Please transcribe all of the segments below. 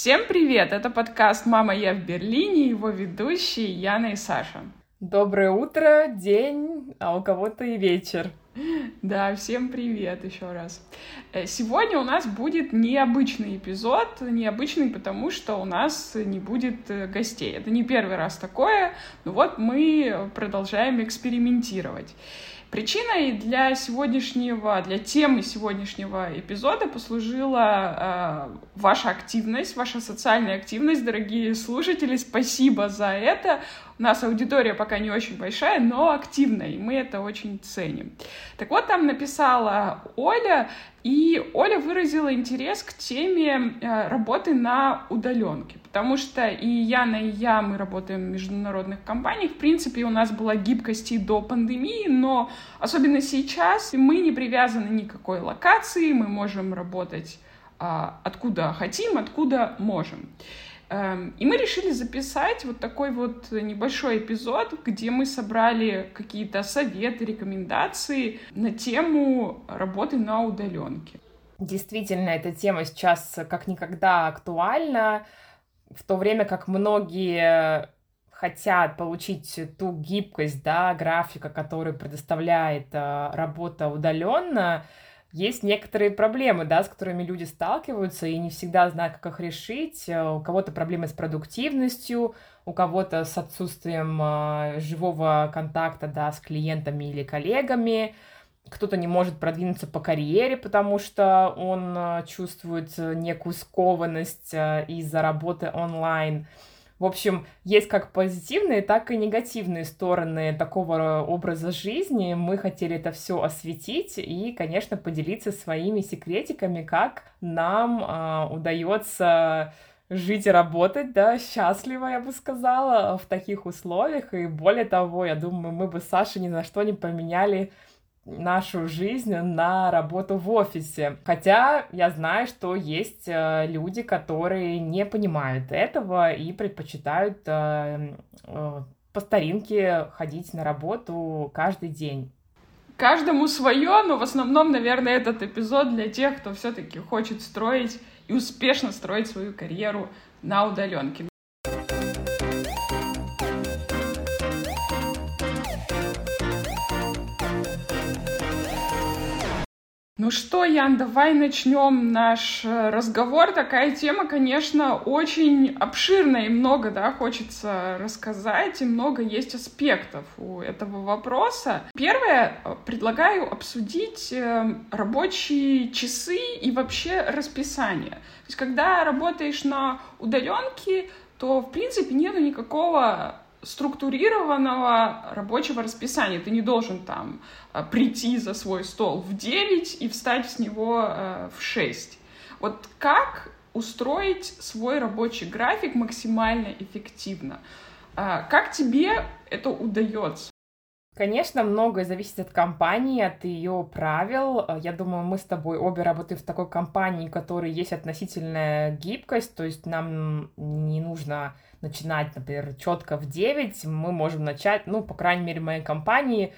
Всем привет! Это подкаст «Мама, я в Берлине» его ведущие Яна и Саша. Доброе утро, день, а у кого-то и вечер. Да, всем привет еще раз. Э, сегодня у нас будет необычный эпизод, необычный потому, что у нас не будет э, гостей. Это не первый раз такое, но вот мы продолжаем экспериментировать. Причиной для сегодняшнего, для темы сегодняшнего эпизода послужила э, ваша активность, ваша социальная активность, дорогие слушатели. Спасибо за это. Нас аудитория пока не очень большая, но активная, и мы это очень ценим. Так вот, там написала Оля, и Оля выразила интерес к теме э, работы на удаленке, потому что и Яна, и я, мы работаем в международных компаниях. В принципе, у нас была гибкость и до пандемии, но особенно сейчас мы не привязаны никакой локации, мы можем работать а, откуда хотим, откуда можем. Эм, и мы решили записать вот такой вот небольшой эпизод, где мы собрали какие-то советы, рекомендации на тему работы на удаленке. Действительно, эта тема сейчас как никогда актуальна, в то время как многие хотят получить ту гибкость, да, графика, которую предоставляет э, работа удаленно, есть некоторые проблемы, да, с которыми люди сталкиваются и не всегда знают, как их решить. Э, у кого-то проблемы с продуктивностью, у кого-то с отсутствием э, живого контакта, да, с клиентами или коллегами. Кто-то не может продвинуться по карьере, потому что он э, чувствует некую скованность из-за работы онлайн. В общем, есть как позитивные, так и негативные стороны такого образа жизни. Мы хотели это все осветить и, конечно, поделиться своими секретиками, как нам э, удается жить и работать, да, счастливо, я бы сказала, в таких условиях. И более того, я думаю, мы бы с Сашей ни на что не поменяли нашу жизнь на работу в офисе. Хотя я знаю, что есть э, люди, которые не понимают этого и предпочитают э, э, по старинке ходить на работу каждый день. Каждому свое, но в основном, наверное, этот эпизод для тех, кто все-таки хочет строить и успешно строить свою карьеру на удаленке. Ну что, Ян, давай начнем наш э, разговор. Такая тема, конечно, очень обширная и много, да, хочется рассказать, и много есть аспектов у этого вопроса. Первое, э, предлагаю обсудить э, рабочие часы и вообще расписание. То есть, когда работаешь на удаленке, то, в принципе, нету никакого структурированного рабочего расписания. Ты не должен там э, прийти за свой стол в 9 и встать с него э, в 6. Вот как устроить свой рабочий график максимально эффективно? Э, как тебе это удается? Конечно, многое зависит от компании, от ее правил. Я думаю, мы с тобой обе работаем в такой компании, в которой есть относительная гибкость, то есть нам не нужно начинать, например, четко в 9, мы можем начать, ну, по крайней мере, в моей компании,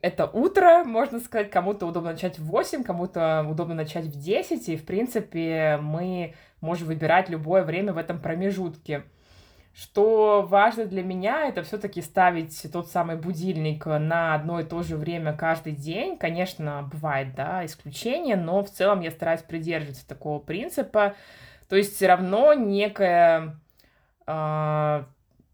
это утро, можно сказать, кому-то удобно начать в 8, кому-то удобно начать в 10, и, в принципе, мы можем выбирать любое время в этом промежутке. Что важно для меня, это все-таки ставить тот самый будильник на одно и то же время каждый день. Конечно, бывает, да, исключения, но в целом я стараюсь придерживаться такого принципа. То есть все равно некая э,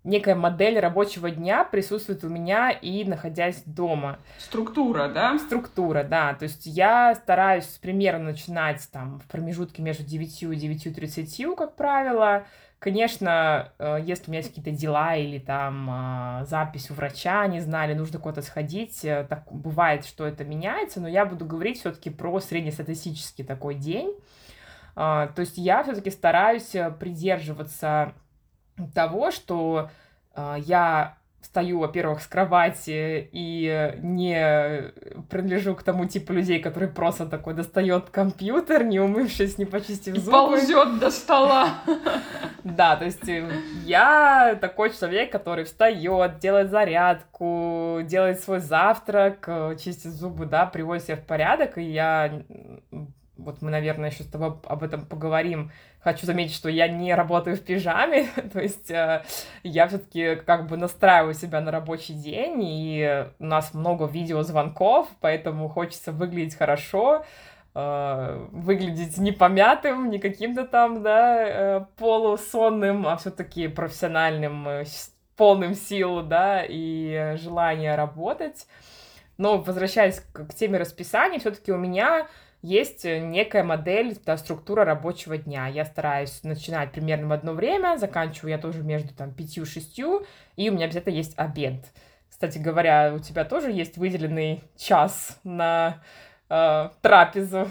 некая модель рабочего дня присутствует у меня и находясь дома. Структура, да? Структура, да. То есть я стараюсь примерно начинать там в промежутке между 9 и 9.30, как правило. Конечно, э, если у меня есть какие-то дела или там а, запись у врача, не знали, нужно куда-то сходить, э, так бывает, что это меняется, но я буду говорить все-таки про среднестатистический такой день. А, то есть я все-таки стараюсь э, придерживаться того, что я встаю, во-первых, с кровати и не принадлежу к тому типу людей, который просто такой достает компьютер, не умывшись, не почистив и зубы. ползет до стола. Да, то есть э, я такой человек, который встает, делает зарядку, делает свой завтрак, чистит зубы, да, приводит себя в порядок, и я вот мы, наверное, еще с тобой об этом поговорим. Хочу заметить, что я не работаю в пижаме, то есть э, я все-таки как бы настраиваю себя на рабочий день, и у нас много видеозвонков, поэтому хочется выглядеть хорошо, э, выглядеть не помятым, не каким-то там, да, э, полусонным, а все-таки профессиональным, э, полным сил, да, и желания работать. Но возвращаясь к, к теме расписания, все-таки у меня есть некая модель, да, структура рабочего дня. Я стараюсь начинать примерно в одно время, заканчиваю я тоже между там пятью шестью, и у меня обязательно есть обед. Кстати говоря, у тебя тоже есть выделенный час на э, трапезу.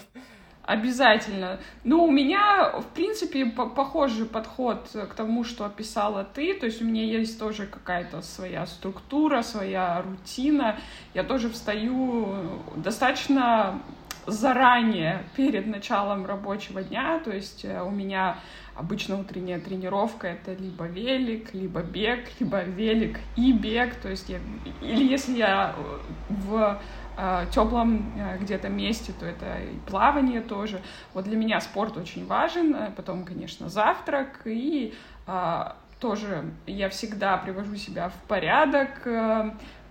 Обязательно. Ну, у меня, в принципе, по похожий подход к тому, что описала ты. То есть у меня есть тоже какая-то своя структура, своя рутина. Я тоже встаю достаточно заранее, перед началом рабочего дня. То есть э, у меня обычно утренняя тренировка — это либо велик, либо бег, либо велик и бег. То есть я... Или если я в э, теплом э, где-то месте, то это и плавание тоже. Вот для меня спорт очень важен, э, потом, конечно, завтрак, и тоже я всегда привожу себя в порядок,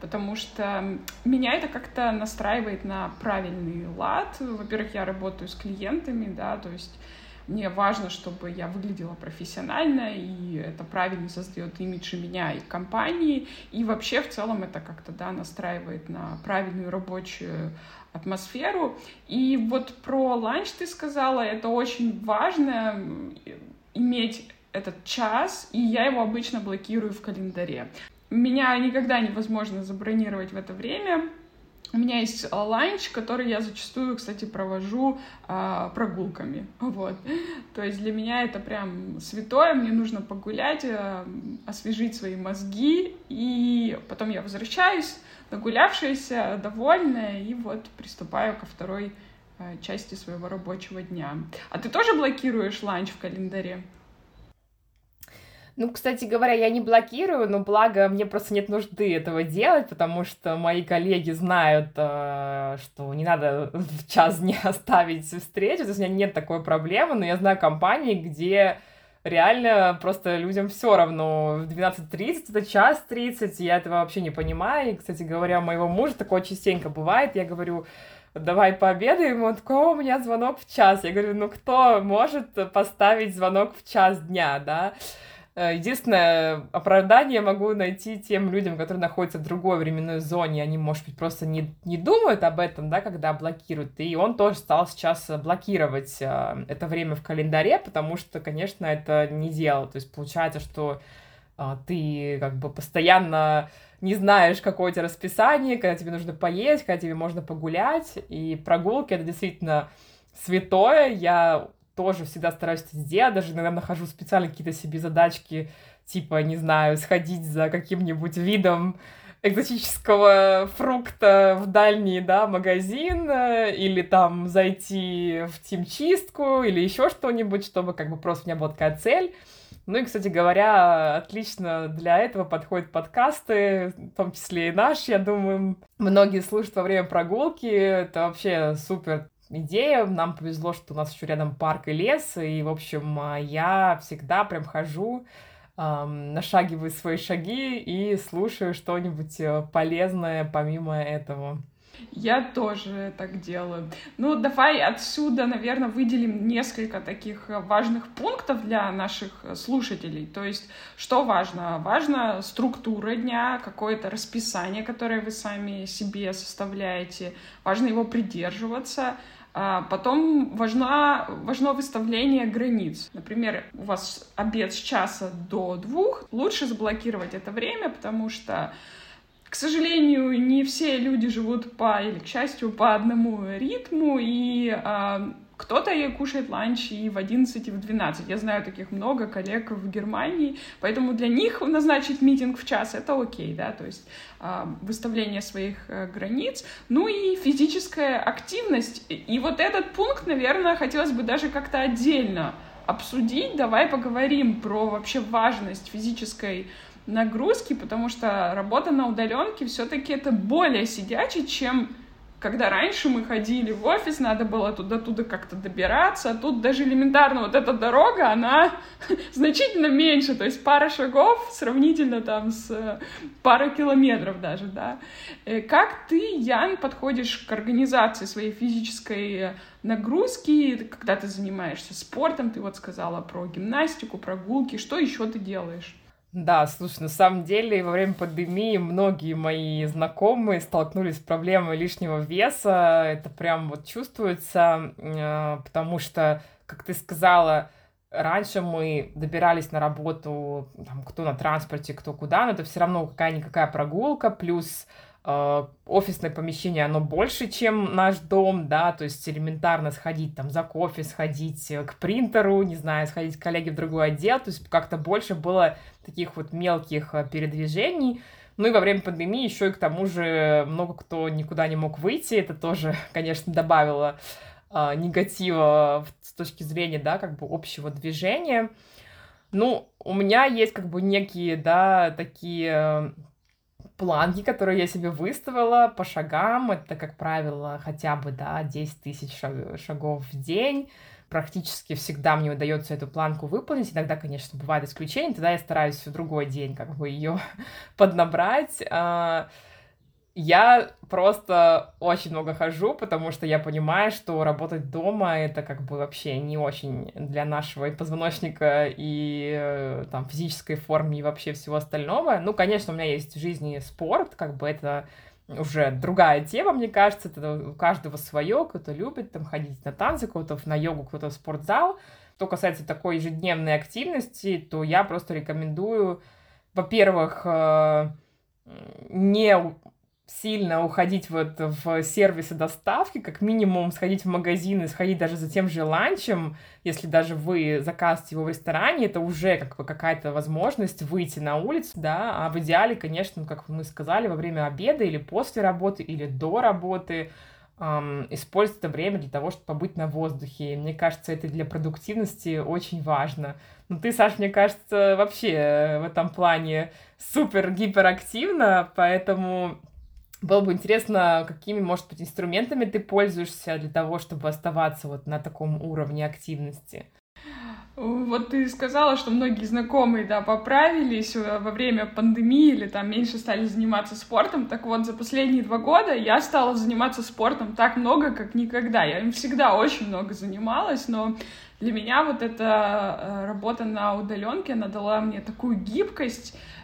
потому что меня это как-то настраивает на правильный лад. Во-первых, я работаю с клиентами, да, то есть мне важно, чтобы я выглядела профессионально, и это правильно создает имидж и меня, и компании, и вообще в целом это как-то, да, настраивает на правильную рабочую атмосферу. И вот про ланч ты сказала, это очень важно иметь этот час, и я его обычно блокирую в календаре. Меня никогда невозможно забронировать в это время, у меня есть ланч, который я зачастую, кстати, провожу э, прогулками. Вот. То есть для меня это прям святое. Мне нужно погулять, э, освежить свои мозги, и потом я возвращаюсь, нагулявшаяся, довольная, и вот приступаю ко второй э, части своего рабочего дня. А ты тоже блокируешь ланч в календаре? Ну, кстати говоря, я не блокирую, но благо мне просто нет нужды этого делать, потому что мои коллеги знают, э, что не надо в час дня ставить встречу, то есть у меня нет такой проблемы, но я знаю компании, где реально просто людям все равно. В 12.30 это час 30, я этого вообще не понимаю. И, кстати говоря, у моего мужа такое частенько бывает. Я говорю, давай пообедаем. Он такой, у меня звонок в час. Я говорю, ну кто может поставить звонок в час дня, да? Э, единственное оправдание могу найти тем людям, которые находятся в другой временной зоне, они, может быть, просто не, не думают об этом, да, когда блокируют. И он тоже стал сейчас блокировать э, это время в календаре, потому что, конечно, это не делал. То есть получается, что э, ты как бы постоянно не знаешь, какое у тебя расписание, когда тебе нужно поесть, когда тебе можно погулять. И прогулки — это действительно святое. Я тоже всегда стараюсь это сделать, даже иногда нахожу специально какие-то себе задачки, типа, не знаю, сходить за каким-нибудь видом экзотического фрукта в дальний, да, магазин, э, или там зайти в тимчистку, или еще что-нибудь, чтобы как бы просто у меня была такая цель. Ну и, кстати говоря, отлично для этого подходят подкасты, в том числе и наш, я думаю. Многие слушают во время прогулки, это вообще супер идея. Нам повезло, что у нас еще рядом парк и лес, и, в общем, а, я всегда прям хожу, эм, нашагиваю свои шаги и слушаю что-нибудь э, полезное помимо этого. Я тоже так делаю. Ну, давай отсюда, наверное, выделим несколько таких важных пунктов для наших слушателей. То есть, что важно? Важно структура дня, какое-то расписание, которое вы сами себе составляете. Важно его придерживаться. А потом важно, важно выставление границ. Например, у вас обед с часа до двух. Лучше заблокировать это время, потому что к сожалению, не все люди живут по, или, к счастью, по одному ритму, и а, кто-то кушает ланч и в 11, и в 12. Я знаю таких много коллег в Германии, поэтому для них назначить митинг в час — это окей, да, то есть э, выставление своих э, границ. Ну и физическая активность. И вот этот пункт, наверное, хотелось бы даже как-то отдельно обсудить. Давай поговорим про вообще важность физической нагрузки, потому что работа на удаленке все-таки это более сидячий, чем когда раньше мы ходили в офис, надо было туда-туда как-то добираться, а тут даже элементарно вот эта дорога, она значительно меньше, то есть пара шагов сравнительно там с э, парой километров даже, да. Э, как ты, Ян, подходишь к организации своей физической нагрузки, когда ты занимаешься спортом, ты вот сказала про гимнастику, прогулки, что еще ты делаешь? Да, слушай, на самом деле во время пандемии многие мои знакомые столкнулись с проблемой лишнего веса. Это прям вот чувствуется, э, потому что, как ты сказала, раньше мы добирались на работу, там, кто на транспорте, кто куда, но это все равно какая-никакая прогулка, плюс офисное помещение, оно больше, чем наш дом, да, то есть элементарно сходить там за кофе, сходить э, к принтеру, не знаю, сходить к коллеге в другой отдел, то есть как-то больше было таких вот мелких э, передвижений. Ну и во время пандемии еще и к тому же много кто никуда не мог выйти, это тоже, конечно, добавило э, негатива с точки зрения, да, как бы общего движения. Ну, у меня есть как бы некие, да, такие планки, которые я себе выставила по шагам, это, как правило, хотя бы, да, 10 тысяч шагов в день. Практически всегда мне удается эту планку выполнить. Иногда, конечно, бывают исключения, тогда я стараюсь в другой день как бы ее поднабрать. Я просто очень много хожу, потому что я понимаю, что работать дома это как бы вообще не очень для нашего и позвоночника, и э, там физической формы, и вообще всего остального. Ну, конечно, у меня есть в жизни спорт, как бы это уже другая тема, мне кажется, это у каждого свое, кто-то любит там ходить на танцы, кто-то на йогу, кто-то в спортзал. Что касается такой ежедневной активности, то я просто рекомендую, во-первых, э, не сильно уходить вот в сервисы доставки, как минимум сходить в магазин и сходить даже за тем же ланчем, если даже вы заказываете его в ресторане, это уже как бы какая-то возможность выйти на улицу, да, а в идеале, конечно, как мы сказали, во время обеда или после работы, или до работы, эм, использовать это время для того, чтобы побыть на воздухе. И мне кажется, это для продуктивности очень важно. Ну, ты, Саш, мне кажется, вообще в этом плане супер гиперактивна, поэтому было бы интересно, какими, может быть, инструментами ты пользуешься для того, чтобы оставаться вот на таком уровне активности? Вот ты сказала, что многие знакомые, да, поправились во время пандемии или там меньше стали заниматься спортом. Так вот, за последние два года я стала заниматься спортом так много, как никогда. Я им всегда очень много занималась, но для меня вот эта э, работа на удаленке, она дала мне такую гибкость, Э,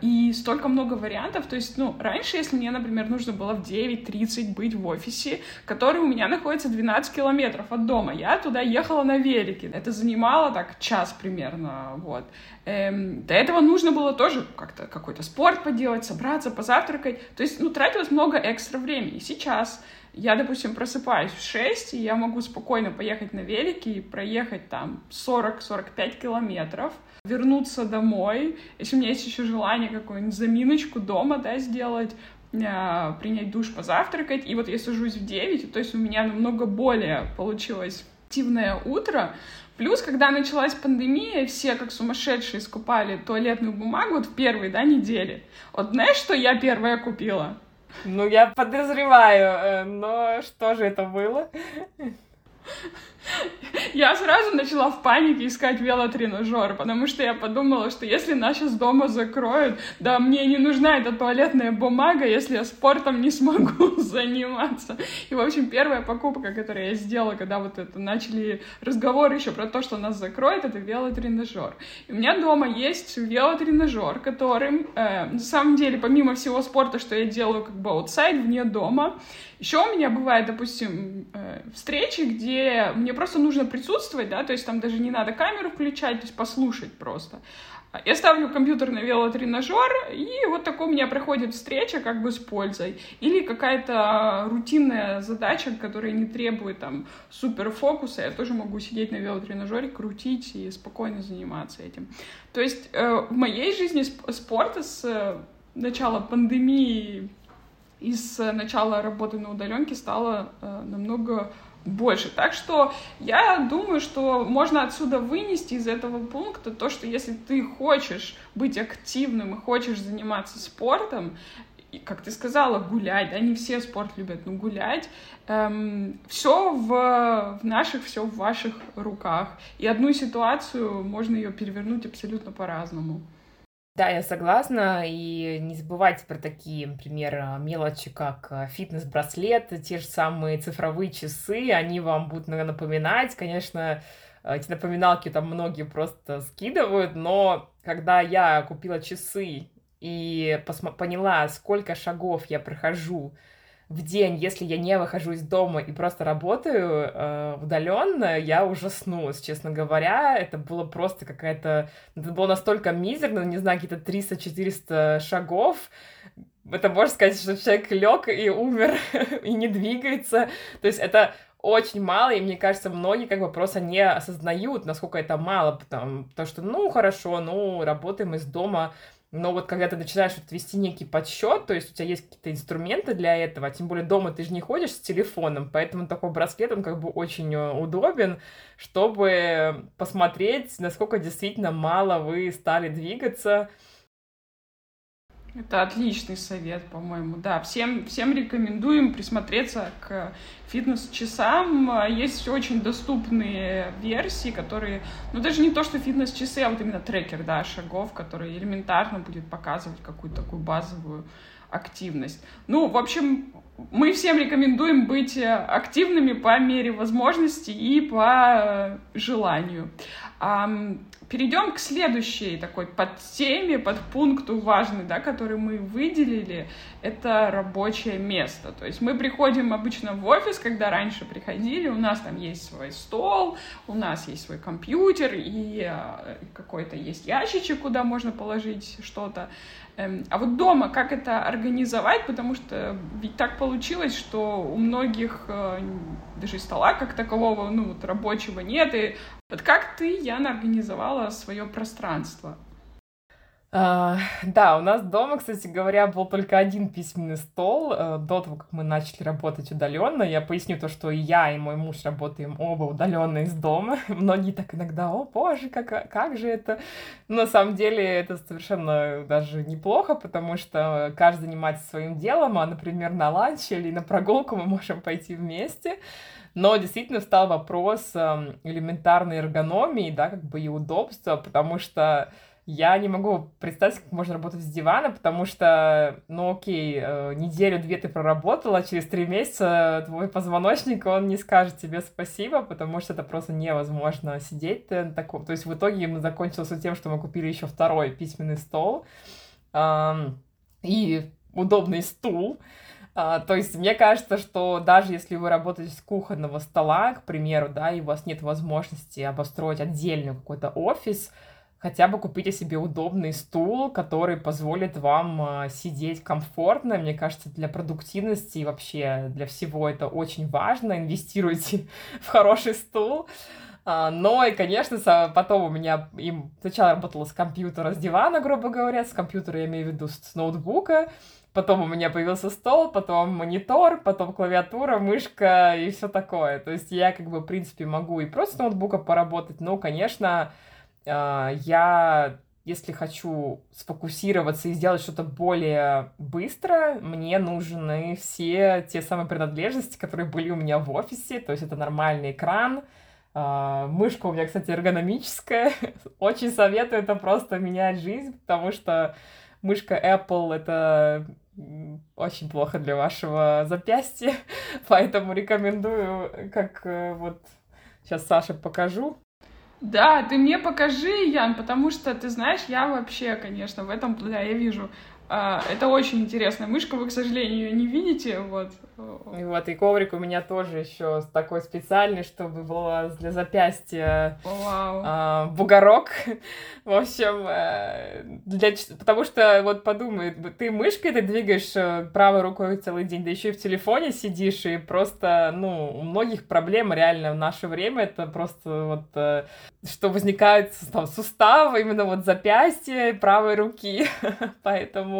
и столько много вариантов. То есть, ну, раньше, если мне, например, нужно было в 9.30 быть в офисе, который у меня находится 12 километров от дома, я туда ехала на велике. Это занимало так час примерно, вот. Эм, до этого нужно было тоже как-то какой-то спорт поделать, собраться, позавтракать. То есть, ну, тратилось много экстра времени. Сейчас я, допустим, просыпаюсь в 6, и я могу спокойно поехать на велике и проехать там 40-45 километров, вернуться домой, если у меня есть еще желание какую-нибудь заминочку дома, да, сделать, э, принять душ, позавтракать, и вот я сажусь в 9, то есть у меня намного более получилось активное утро, Плюс, когда началась пандемия, все как сумасшедшие скупали туалетную бумагу вот в первые, да, недели. Вот знаешь, что я первая купила? Ну, я подозреваю, э, но что же это было? Я сразу начала в панике искать велотренажер, потому что я подумала, что если нас сейчас дома закроют, да мне не нужна эта туалетная бумага, если я спортом не смогу заниматься. И, в общем, первая покупка, которую я сделала, когда вот это начали разговоры еще про то, что нас закроют, это велотренажер. И у меня дома есть велотренажер, которым, э, на самом деле, помимо всего спорта, что я делаю как бы аутсайд, вне дома, еще у меня бывает, допустим, э, встречи, где мне просто нужно присутствовать, да, то есть там даже не надо камеру включать, то есть послушать просто. Я ставлю компьютер на велотренажер, и вот такой у меня проходит встреча как бы с пользой. Или какая-то рутинная задача, которая не требует там супер фокуса, я тоже могу сидеть на велотренажере, крутить и спокойно заниматься этим. То есть э, в моей жизни спорта с э, начала пандемии и с начала работы на удаленке стало э, намного больше. Так что я думаю, что можно отсюда вынести из этого пункта то, что если ты хочешь быть активным и хочешь заниматься спортом, и, как ты сказала, гулять, да, не все спорт любят, но гулять, эм, все в, в наших, все в ваших руках. И одну ситуацию можно ее перевернуть абсолютно по-разному. Да, я согласна. И не забывайте про такие, например, мелочи, как э, фитнес-браслет, те же самые цифровые часы, они вам будут напоминать. Конечно, эти напоминалки там многие просто скидывают, но когда я купила часы и поняла, сколько шагов я прохожу в день, если я не выхожу из дома и просто работаю э, удаленно, я ужаснулась, честно говоря. Это было просто какая-то... Это было настолько мизерно, не знаю, какие-то 300-400 шагов. Это можно сказать, что человек лег и умер, и не двигается. То есть это очень мало, и мне кажется, многие как бы просто не осознают, насколько это мало, потому, потому что, ну, хорошо, ну, работаем из дома, но вот когда ты начинаешь вот вести некий подсчет, то есть у тебя есть какие-то инструменты для этого, а тем более дома ты же не ходишь с телефоном, поэтому такой браслет, он как бы очень э, удобен, чтобы посмотреть, насколько действительно мало вы стали двигаться, это отличный совет, по-моему. Да, всем, всем рекомендуем присмотреться к фитнес-часам. Есть очень доступные версии, которые, ну даже не то, что фитнес-часы, а вот именно трекер, да, шагов, который элементарно будет показывать какую-то такую базовую активность. Ну, в общем, мы всем рекомендуем быть активными по мере возможности и по желанию. Перейдем к следующей такой подтеме, подпункту важный, да, который мы выделили. Это рабочее место. То есть мы приходим обычно в офис, когда раньше приходили, у нас там есть свой стол, у нас есть свой компьютер и э, какой-то есть ящичек, куда можно положить что-то. Эм, а вот дома как это организовать, потому что ведь так получилось, что у многих э, даже стола как такового, ну, вот рабочего нет, и вот как ты, Яна, организовала свое пространство? А, да, у нас дома, кстати говоря, был только один письменный стол э, до того, как мы начали работать удаленно. Я поясню то, что и я, и мой муж работаем оба удаленно из дома. Многие так иногда, о боже, как, как же это? Но на самом деле это совершенно даже неплохо, потому что каждый занимается своим делом, а, например, на ланч или на прогулку мы можем пойти вместе. Но действительно встал вопрос эм, элементарной эргономии, да, как бы и удобства, потому что я не могу представить, как можно работать с дивана, потому что, ну окей, э, неделю-две ты проработала, через три месяца твой позвоночник, он не скажет тебе спасибо, потому что это просто невозможно сидеть на таком. То есть в итоге мы закончилось тем, что мы купили еще второй письменный стол и удобный стул. А, то есть мне кажется, что даже если вы работаете с кухонного стола, к примеру, да, и у вас нет возможности обостроить отдельный какой-то офис, хотя бы купите себе удобный стул, который позволит вам а, сидеть комфортно. Мне кажется, для продуктивности и вообще для всего это очень важно. Инвестируйте в хороший стул. А, но и, конечно, потом у меня им сначала работала с компьютера, с дивана, грубо говоря, с компьютера я имею в виду с ноутбука, потом у меня появился стол, потом монитор, потом клавиатура, мышка и все такое. То есть я как бы, в принципе, могу и просто с ноутбука поработать, но, конечно, я, если хочу сфокусироваться и сделать что-то более быстро, мне нужны все те самые принадлежности, которые были у меня в офисе. То есть это нормальный экран, а, Мышка у меня, кстати, эргономическая. Очень советую, это просто менять жизнь, потому что мышка Apple — это очень плохо для вашего запястья, поэтому рекомендую, как э, вот сейчас Саше покажу. Да, ты мне покажи, Ян, потому что, ты знаешь, я вообще, конечно, в этом, да, я вижу а, это очень интересная мышка, вы, к сожалению, ее не видите, вот. И вот, и коврик у меня тоже еще такой специальный, чтобы было для запястья Вау. а, бугорок. В общем, э, для, потому что, вот подумай, ты мышкой ты двигаешь э, правой рукой целый день, да еще и в телефоне сидишь, и просто, ну, у многих проблем реально в наше время, это просто вот, э, что возникают там суставы, именно вот запястья правой руки, поэтому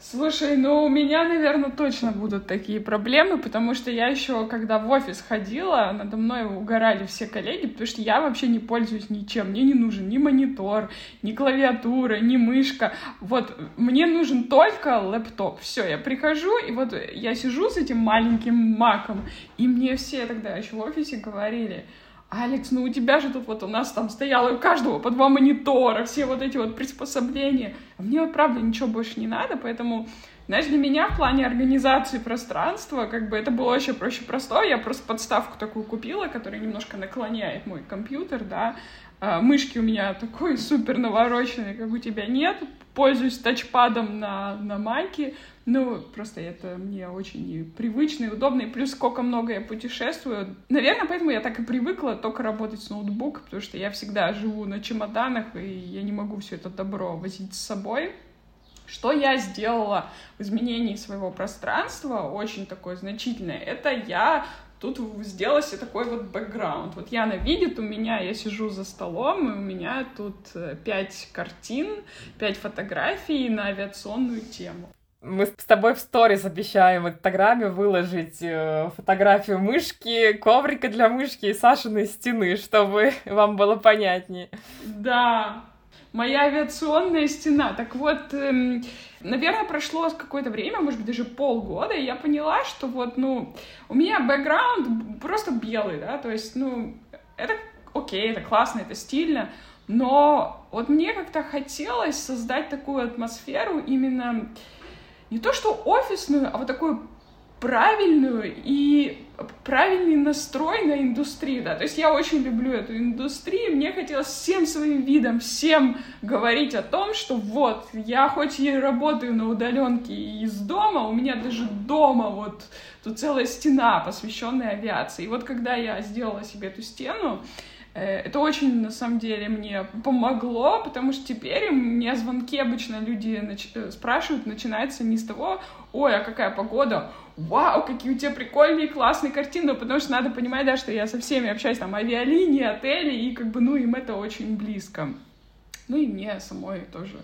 Слушай, ну у меня, наверное, точно будут такие проблемы, потому что я еще, когда в офис ходила, надо мной угорали все коллеги, потому что я вообще не пользуюсь ничем. Мне не нужен ни монитор, ни клавиатура, ни мышка. Вот мне нужен только лэптоп. Все, я прихожу, и вот я сижу с этим маленьким маком, и мне все тогда еще в офисе говорили, Алекс, ну у тебя же тут вот у нас там стояло у каждого по два монитора, все вот эти вот приспособления. А мне вот правда ничего больше не надо, поэтому, знаешь, для меня в плане организации пространства, как бы это было вообще проще простое. Я просто подставку такую купила, которая немножко наклоняет мой компьютер, да. А, мышки у меня такой супер навороченной, как у тебя нет. Пользуюсь тачпадом на, на майке. Ну, просто это мне очень привычно и удобно, и плюс сколько много я путешествую. Наверное, поэтому я так и привыкла только работать с ноутбуком, потому что я всегда живу на чемоданах, и я не могу все это добро возить с собой. Что я сделала в изменении своего пространства, очень такое значительное, это я тут сделала себе такой вот бэкграунд. Вот Яна видит, у меня, я сижу за столом, и у меня тут э, пять картин, пять фотографий на авиационную тему. Мы с тобой в сторис обещаем в Инстаграме выложить э, фотографию мышки, коврика для мышки и Сашиной стены, чтобы вам было понятнее. Да, моя авиационная стена. Так вот, эм, наверное, прошло какое-то время, может быть, даже полгода, и я поняла, что вот, ну, у меня бэкграунд просто белый, да, то есть, ну, это окей, это классно, это стильно, но вот мне как-то хотелось создать такую атмосферу именно не то что офисную, а вот такую правильную и правильный настрой на индустрию, да, то есть я очень люблю эту индустрию, мне хотелось всем своим видом, всем говорить о том, что вот, я хоть и работаю на удаленке из дома, у меня даже дома вот тут целая стена, посвященная авиации, и вот когда я сделала себе эту стену, это очень, на самом деле, мне помогло, потому что теперь мне звонки обычно люди нач... Э, спрашивают, начинается не с того, ой, а какая погода, вау, какие у тебя прикольные, классные картины, потому что надо понимать, да, что я со всеми общаюсь, там, авиалинии, отели, и как бы, ну, им это очень близко. Ну и мне самой тоже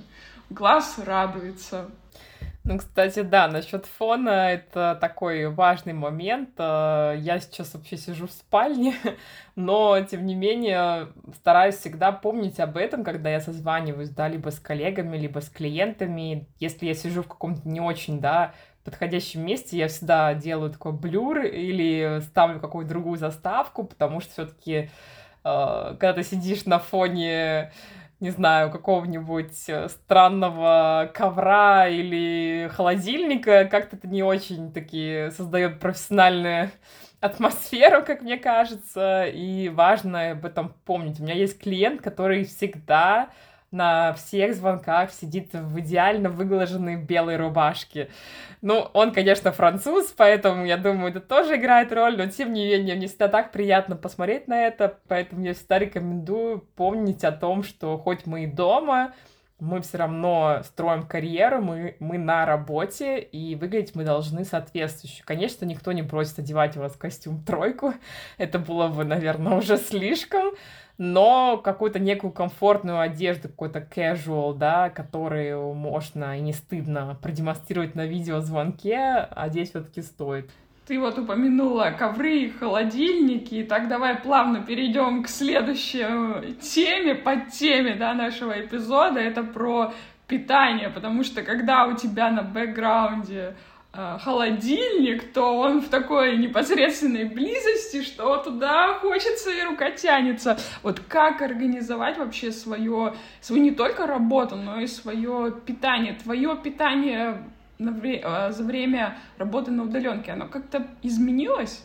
глаз радуется. Ну, кстати, да, насчет фона это такой важный момент. Э, я сейчас вообще сижу в спальне, но, тем не менее, стараюсь всегда помнить об этом, когда я созваниваюсь, да, либо с коллегами, либо с клиентами. Если я сижу в каком-то не очень, да, подходящем месте, я всегда делаю такой блюр или ставлю какую-то другую заставку, потому что все-таки, э, когда ты сидишь на фоне не знаю, какого-нибудь э, странного ковра или холодильника, как-то это не очень таки создает профессиональную атмосферу, как мне кажется, и важно об этом помнить. У меня есть клиент, который всегда на всех звонках сидит в идеально выглаженной белой рубашке. Ну, он, конечно, француз, поэтому, я думаю, это тоже играет роль, но, тем не менее, мне всегда так приятно посмотреть на это, поэтому я всегда рекомендую помнить о том, что хоть мы и дома, мы все равно строим карьеру, мы, мы на работе, и выглядеть мы должны соответствующе. Конечно, никто не просит одевать у вас костюм тройку, это было бы, наверное, уже слишком, но какую-то некую комфортную одежду, какой-то casual, да, которую можно и не стыдно продемонстрировать на видеозвонке, одеть все-таки стоит. Ты вот упомянула ковры холодильники, так давай плавно перейдем к следующей теме, под теме да, нашего эпизода. Это про питание, потому что когда у тебя на бэкграунде Э, холодильник, то он в такой непосредственной близости, что туда хочется и рука тянется. Вот как организовать вообще свое, свою не только работу, но и свое питание, твое питание на вре- э, за время работы на удаленке, оно как-то изменилось?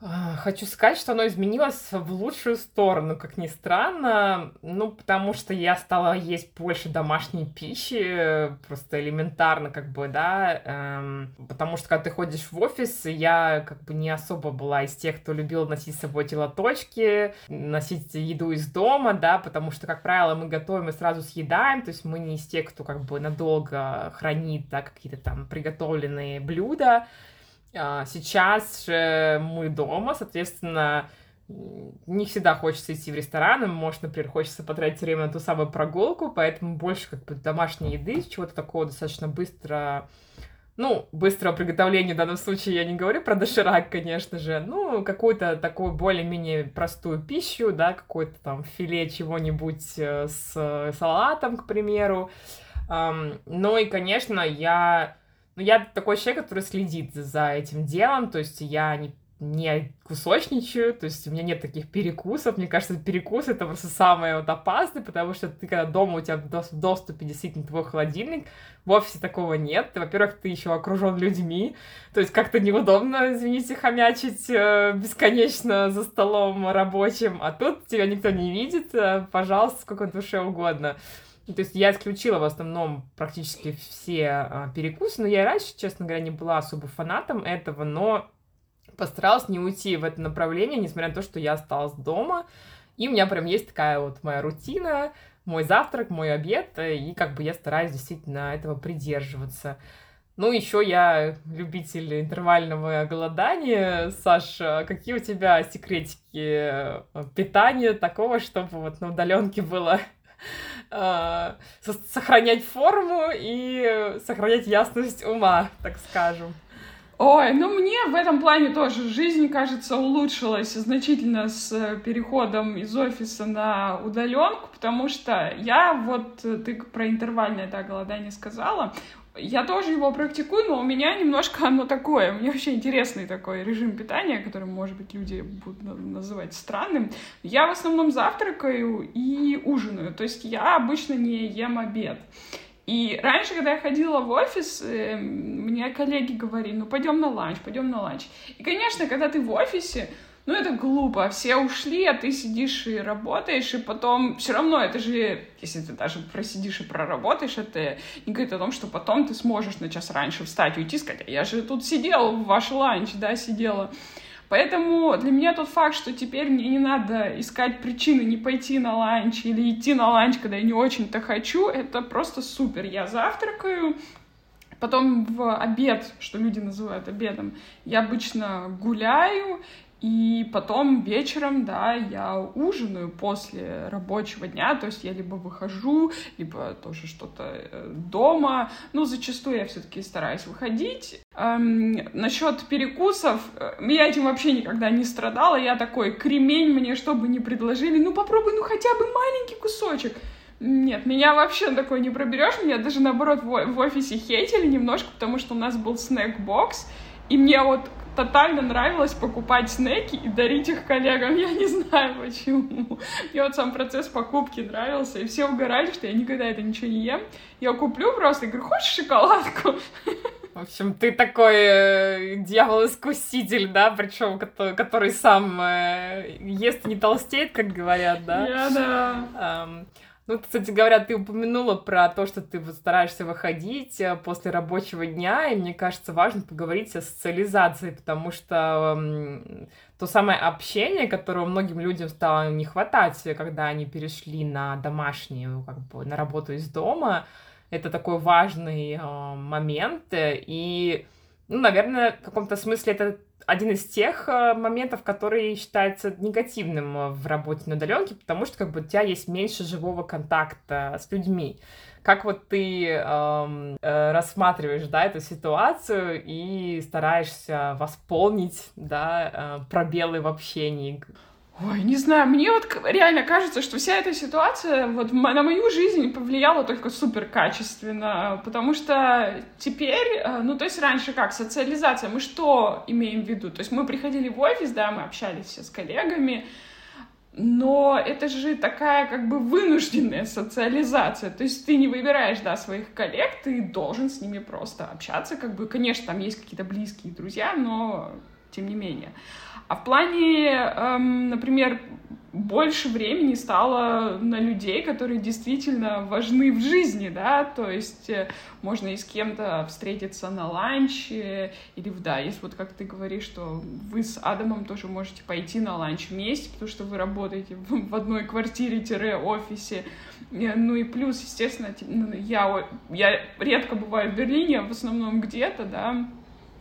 А, хочу сказать, что оно изменилось в лучшую сторону, как ни странно. Ну, потому что я стала есть больше домашней пищи, просто элементарно, как бы, да. Эм, потому что, когда ты ходишь в офис, я как бы не особо была из тех, кто любил носить с собой телоточки, носить еду из дома, да, потому что, как правило, мы готовим и сразу съедаем, то есть мы не из тех, кто как бы надолго хранит, да, какие-то там приготовленные блюда. А, сейчас же мы дома, соответственно, не всегда хочется идти в рестораны, может, например, хочется потратить время на ту самую прогулку, поэтому больше как бы домашней еды, чего-то такого достаточно быстро ну, быстрого приготовления в данном случае я не говорю про доширак, конечно же, ну, какую-то такую более-менее простую пищу, да, какое-то там филе чего-нибудь э, с салатом, к примеру. Ну и, конечно, я... Ну, я такой человек, который следит за этим делом, то есть я не не кусочничаю, то есть у меня нет таких перекусов. Мне кажется, перекус это просто самое вот опасное, потому что ты когда дома у тебя в доступе действительно твой холодильник, в офисе такого нет. Во-первых, ты еще окружен людьми, то есть как-то неудобно, извините, хомячить э, бесконечно за столом рабочим, а тут тебя никто не видит, э, пожалуйста, сколько душе угодно. То есть я исключила в основном практически все э, перекусы, но я и раньше, честно говоря, не была особо фанатом этого, но постаралась не уйти в это направление, несмотря на то, что я осталась дома. И у меня прям есть такая вот моя рутина, мой завтрак, мой обед, и как бы я стараюсь действительно этого придерживаться. Ну, еще я любитель интервального голодания. Саша, какие у тебя секретики э, питания такого, чтобы вот на удаленке было э, сохранять форму и сохранять ясность ума, так скажем? Ой, ну мне в этом плане тоже жизнь, кажется, улучшилась значительно с э, переходом из офиса на удаленку, потому что я вот, э, ты про интервальное да, голодание сказала, я тоже его практикую, но у меня немножко оно такое. Меня вообще интересный такой режим питания, который, может быть, люди будут называть странным. Я в основном завтракаю и ужинаю. То есть я обычно не ем обед. И раньше, когда я ходила в офис, э, мне коллеги говорили, ну пойдем на ланч, пойдем на ланч. И, конечно, когда ты в офисе, ну это глупо, все ушли, а ты сидишь и работаешь, и потом все равно это же, если ты даже просидишь и проработаешь, это не говорит о том, что потом ты сможешь на час раньше встать, уйти, сказать, «А я же тут сидел в ваш ланч, да, сидела. Поэтому для меня тот факт, что теперь мне не надо искать причины не пойти на ланч или идти на ланч, когда я не очень-то хочу, это просто супер. Я завтракаю, Потом в обед, что люди называют обедом, я обычно гуляю, и потом вечером, да, я ужинаю после рабочего дня, то есть я либо выхожу, либо тоже что-то э, дома. Ну, зачастую я все-таки стараюсь выходить. Эм, насчет перекусов, э, я этим вообще никогда не страдала. Я такой, кремень мне, чтобы не предложили, ну попробуй, ну хотя бы маленький кусочек. Нет, меня вообще такой не проберешь. Меня даже наоборот в, офисе хейтили немножко, потому что у нас был снэк-бокс. И мне вот тотально нравилось покупать снеки и дарить их коллегам. Я не знаю почему. Мне вот сам процесс покупки нравился, и все угорали, что я никогда это ничего не ем. Я куплю просто и говорю, хочешь шоколадку? В общем, ты такой э, дьявол-искуситель, да, причем который, который сам э, ест и не толстеет, как говорят, да? Я, да. Um, ну, кстати говоря, ты упомянула про то, что ты вот стараешься выходить э, после рабочего дня, и мне кажется, важно поговорить о социализации, потому что то самое общение, которого многим людям стало не хватать, когда они перешли на домашнюю, как бы, на работу из дома, это такой важный э, момент, и, ну, наверное, в каком-то смысле это один из тех э, моментов, который считается негативным э, в работе на удаленке, потому что как бы у тебя есть меньше живого контакта с людьми. Как вот ты эм, э, рассматриваешь, да, эту ситуацию и стараешься восполнить, да, э, пробелы в общении? Ой, не знаю, мне вот реально кажется, что вся эта ситуация вот на мою жизнь повлияла только супер качественно, потому что теперь, э, ну то есть раньше как, социализация, мы что имеем в виду? То есть мы приходили в офис, да, мы общались все с коллегами, но это же такая как бы вынужденная социализация. То есть ты не выбираешь, да, своих коллег, ты должен с ними просто общаться. Как бы, конечно, там есть какие-то близкие друзья, но тем не менее. А в плане, эм, например, больше времени стало на людей, которые действительно важны в жизни, да, то есть э, можно и с кем-то встретиться на ланче, или, да, если вот как ты говоришь, что вы с Адамом тоже можете пойти на ланч вместе, потому что вы работаете в одной квартире-офисе, э, ну и плюс, естественно, ну, я, я редко бываю в Берлине, в основном где-то, да,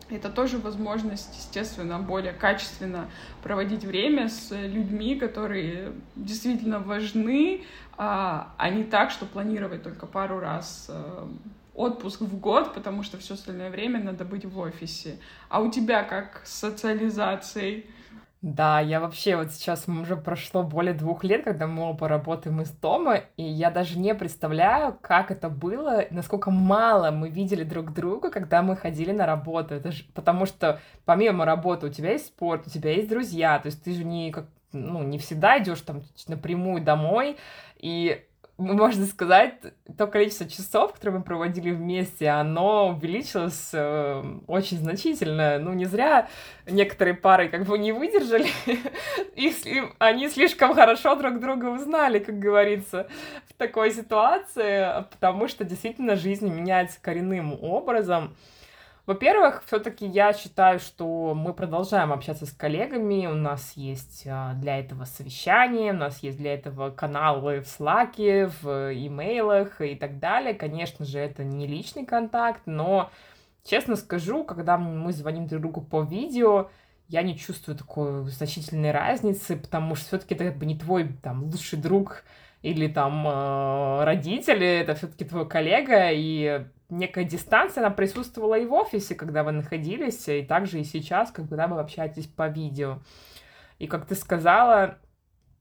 это тоже возможность, естественно, более качественно проводить время с людьми, которые действительно важны, а, а не так, что планировать только пару раз э, отпуск в год, потому что все остальное время надо быть в офисе. А у тебя как с социализацией? Да, я вообще вот сейчас уже прошло более двух лет, когда мы оба работаем из дома, и я даже не представляю, как это было, насколько мало мы видели друг друга, когда мы ходили на работу. Это же, потому что помимо работы у тебя есть спорт, у тебя есть друзья, то есть ты же не как ну, не всегда идешь там напрямую домой, и можно сказать, то количество часов, которые мы проводили вместе, оно увеличилось э, очень значительно. Ну, не зря некоторые пары как бы не выдержали, если они слишком хорошо друг друга узнали, как говорится, в такой ситуации, потому что действительно жизнь меняется коренным образом. Во-первых, все-таки я считаю, что мы продолжаем общаться с коллегами, у нас есть а, для этого совещания, у нас есть для этого каналы в Slack, в имейлах и так далее. Конечно же, это не личный контакт, но, честно скажу, когда мы звоним друг другу по видео, я не чувствую такой значительной разницы, потому что все-таки это как бы не твой там лучший друг или там э, родители, это все-таки твой коллега, и некая дистанция, она присутствовала и в офисе, когда вы находились, и также и сейчас, когда вы общаетесь по видео. И как ты сказала,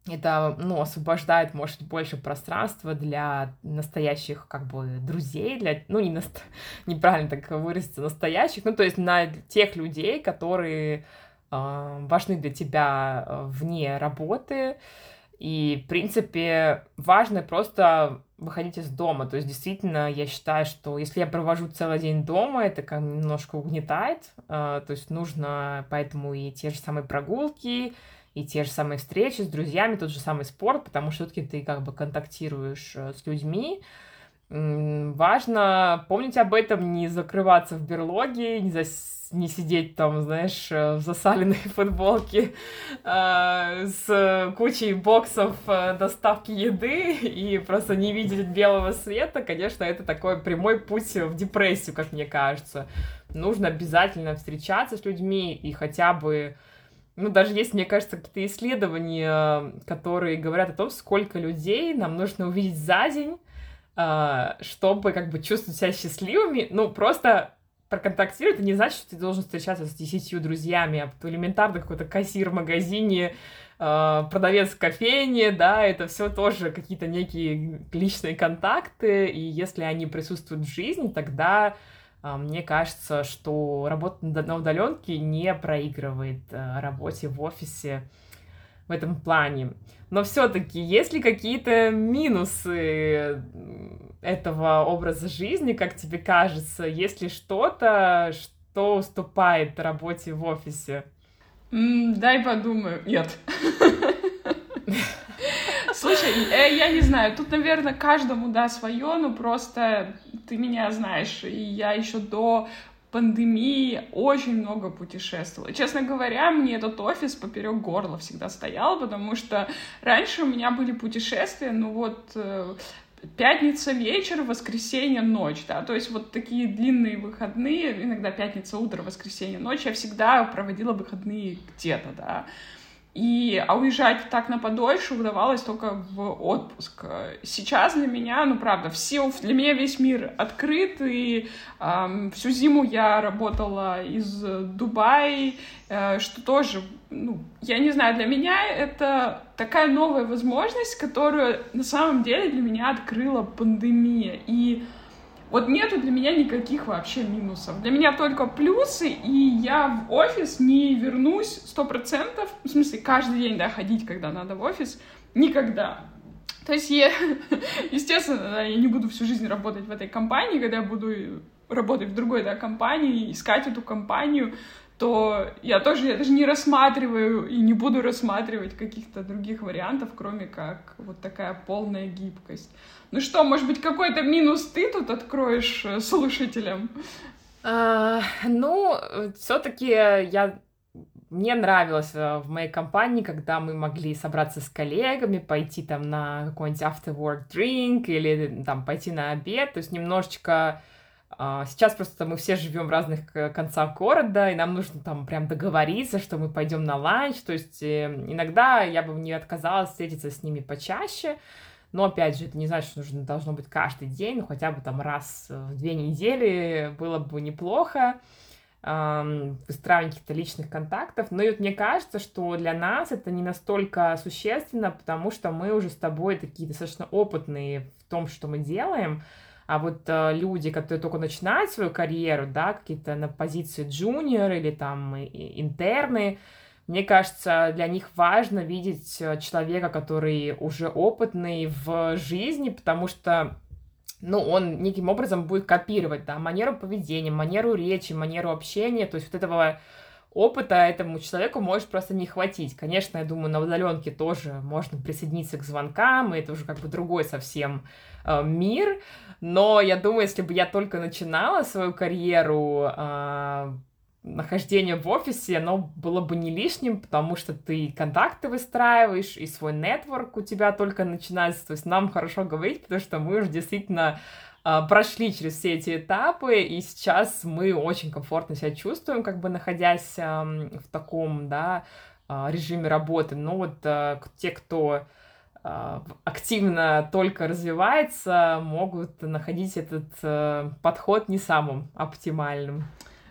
это, ну, освобождает, может, больше пространства для настоящих, как бы, друзей, для, ну, не наст... неправильно так выразиться, настоящих, ну, то есть на тех людей, которые э, важны для тебя э, вне работы, и, в принципе, важно просто выходить из дома. То есть, действительно, я считаю, что если я провожу целый день дома, это как немножко угнетает. А, то есть, нужно поэтому и те же самые прогулки, и те же самые встречи с друзьями, тот же самый спорт, потому что все-таки ты как бы контактируешь э, с людьми. Важно помнить об этом, не закрываться в берлоге, не, зас не сидеть там, знаешь, э, в засаленной футболке э, с кучей боксов э, доставки еды и просто не видеть белого света, конечно, это такой прямой путь в депрессию, как мне кажется. Нужно обязательно встречаться с людьми и хотя бы ну, даже есть, мне кажется, какие-то исследования, которые говорят о том, сколько людей нам нужно увидеть за день, э, чтобы как бы чувствовать себя счастливыми. Ну, просто проконтактировать, это не значит, что ты должен встречаться с десятью друзьями, а элементарно какой-то кассир в магазине, э, продавец в кофейне, да, это все тоже какие-то некие личные контакты, и если они присутствуют в жизни, тогда э, мне кажется, что работа на удаленке не проигрывает работе в офисе в этом плане. Но все-таки, есть ли какие-то минусы этого образа жизни, как тебе кажется? Есть ли что-то, что уступает работе в офисе? Mm, дай подумаю. Нет. Слушай, э, я не знаю, тут, наверное, каждому, да, свое, но просто ты меня знаешь, и я еще до пандемии очень много путешествовала. Честно говоря, мне этот офис поперек горла всегда стоял, потому что раньше у меня были путешествия, ну вот э, пятница вечер, воскресенье ночь, да, то есть вот такие длинные выходные, иногда пятница утро, воскресенье ночь, я всегда проводила выходные где-то, да, и, а уезжать так на подольше удавалось только в отпуск. Сейчас для меня, ну правда, все, для меня весь мир открыт, и эм, всю зиму я работала из Дубая, э, что тоже, ну, я не знаю, для меня это такая новая возможность, которую на самом деле для меня открыла пандемия. И вот нету для меня никаких вообще минусов. Для меня только плюсы, и я в офис не вернусь сто процентов. В смысле, каждый день, да, ходить, когда надо в офис, никогда. То есть я, естественно, да, я не буду всю жизнь работать в этой компании, когда я буду работать в другой, да, компании, искать эту компанию, то я тоже я даже не рассматриваю и не буду рассматривать каких-то других вариантов, кроме как вот такая полная гибкость. Ну что, может быть, какой-то минус ты тут откроешь э, слушателям? А, ну, все-таки я мне нравилось э, в моей компании, когда мы могли собраться с коллегами, пойти там на какой-нибудь after work drink или там пойти на обед, то есть немножечко сейчас просто мы все живем в разных концах города, и нам нужно там прям договориться, что мы пойдем на ланч. То есть э, иногда я бы не отказалась встретиться с ними почаще. Но опять же, это не значит, что нужно должно быть каждый день, ну хотя бы там раз в две недели было бы неплохо выстраивание каких-то личных контактов. Но и вот мне кажется, что для нас это не настолько существенно, потому что мы уже с тобой такие достаточно опытные в том, что мы делаем. А вот э, люди, которые только начинают свою карьеру, да, какие-то на позиции джуниор или там интерны, мне кажется, для них важно видеть э, человека, который уже опытный в жизни, потому что ну, он неким образом будет копировать, да, манеру поведения, манеру речи, манеру общения, то есть вот этого опыта этому человеку может просто не хватить. Конечно, я думаю, на удаленке тоже можно присоединиться к звонкам, и это уже как бы другой совсем э, мир, но я думаю, если бы я только начинала свою карьеру, э, нахождение в офисе, оно было бы не лишним, потому что ты контакты выстраиваешь, и свой нетворк у тебя только начинается. То есть нам хорошо говорить, потому что мы уже действительно прошли через все эти этапы, и сейчас мы очень комфортно себя чувствуем, как бы находясь в таком, да, а, режиме работы. Но вот а, те, кто активно только развивается, могут находить этот подход не самым оптимальным.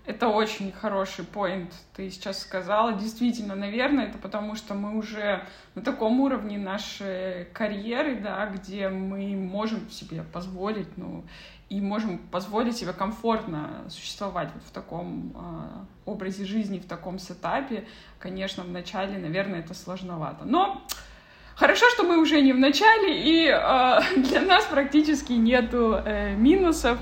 Это очень хороший поинт, ты сейчас сказала. Действительно, наверное, это потому, что мы уже на таком уровне нашей карьеры, да, где мы можем себе позволить, ну, и можем позволить себе комфортно существовать вот в таком э, образе жизни, в таком сетапе. Конечно, в начале, наверное, это сложновато. Но Хорошо, что мы уже не в начале, и э, для нас практически нету э, минусов.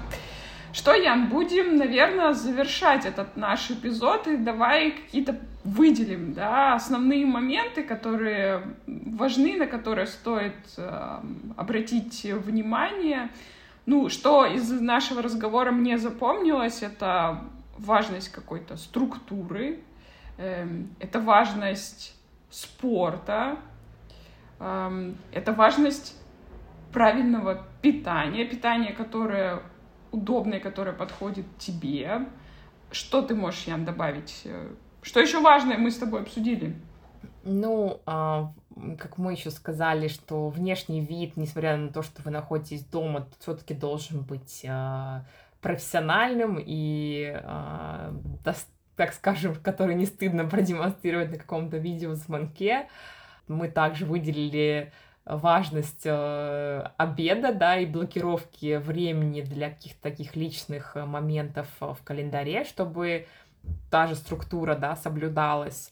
Что, Ян, будем, наверное, завершать этот наш эпизод, и давай какие-то выделим, да, основные моменты, которые важны, на которые стоит э, обратить внимание. Ну, что из нашего разговора мне запомнилось, это важность какой-то структуры, э, это важность спорта, э, это важность правильного питания, питания, которое удобной, которая подходит тебе. Что ты можешь, Ян, добавить? Что еще важное мы с тобой обсудили? Ну, а, как мы еще сказали, что внешний вид, несмотря на то, что вы находитесь дома, все-таки должен быть а, профессиональным и, а, так скажем, который не стыдно продемонстрировать на каком-то видеозвонке. Мы также выделили важность э, обеда, да, и блокировки времени для каких-то таких личных э, моментов э, в календаре, чтобы та же структура, да, соблюдалась.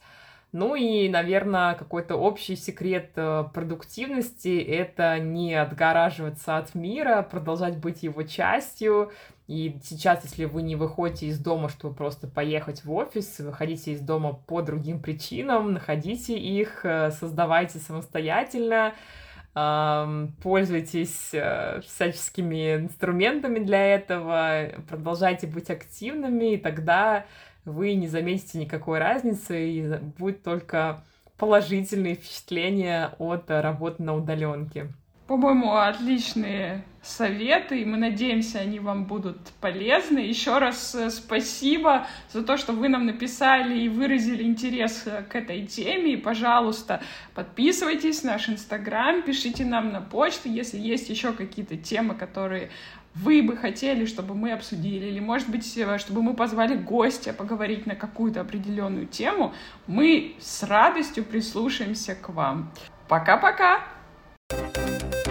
Ну и, наверное, какой-то общий секрет продуктивности — это не отгораживаться от мира, продолжать быть его частью. И сейчас, если вы не выходите из дома, чтобы просто поехать в офис, выходите из дома по другим причинам, находите их, создавайте самостоятельно, пользуйтесь э, всяческими инструментами для этого, продолжайте быть активными, и тогда вы не заметите никакой разницы, и будет только положительные впечатления от работы на удаленке. По-моему, отличные советы, и мы надеемся, они вам будут полезны. Еще раз э, спасибо за то, что вы нам написали и выразили интерес э, к этой теме. И, пожалуйста, подписывайтесь на наш Инстаграм, пишите нам на почту, если есть еще какие-то темы, которые вы бы хотели, чтобы мы обсудили, или, может быть, э, чтобы мы позвали гостя поговорить на какую-то определенную тему, мы с радостью прислушаемся к вам. Пока-пока! Thank you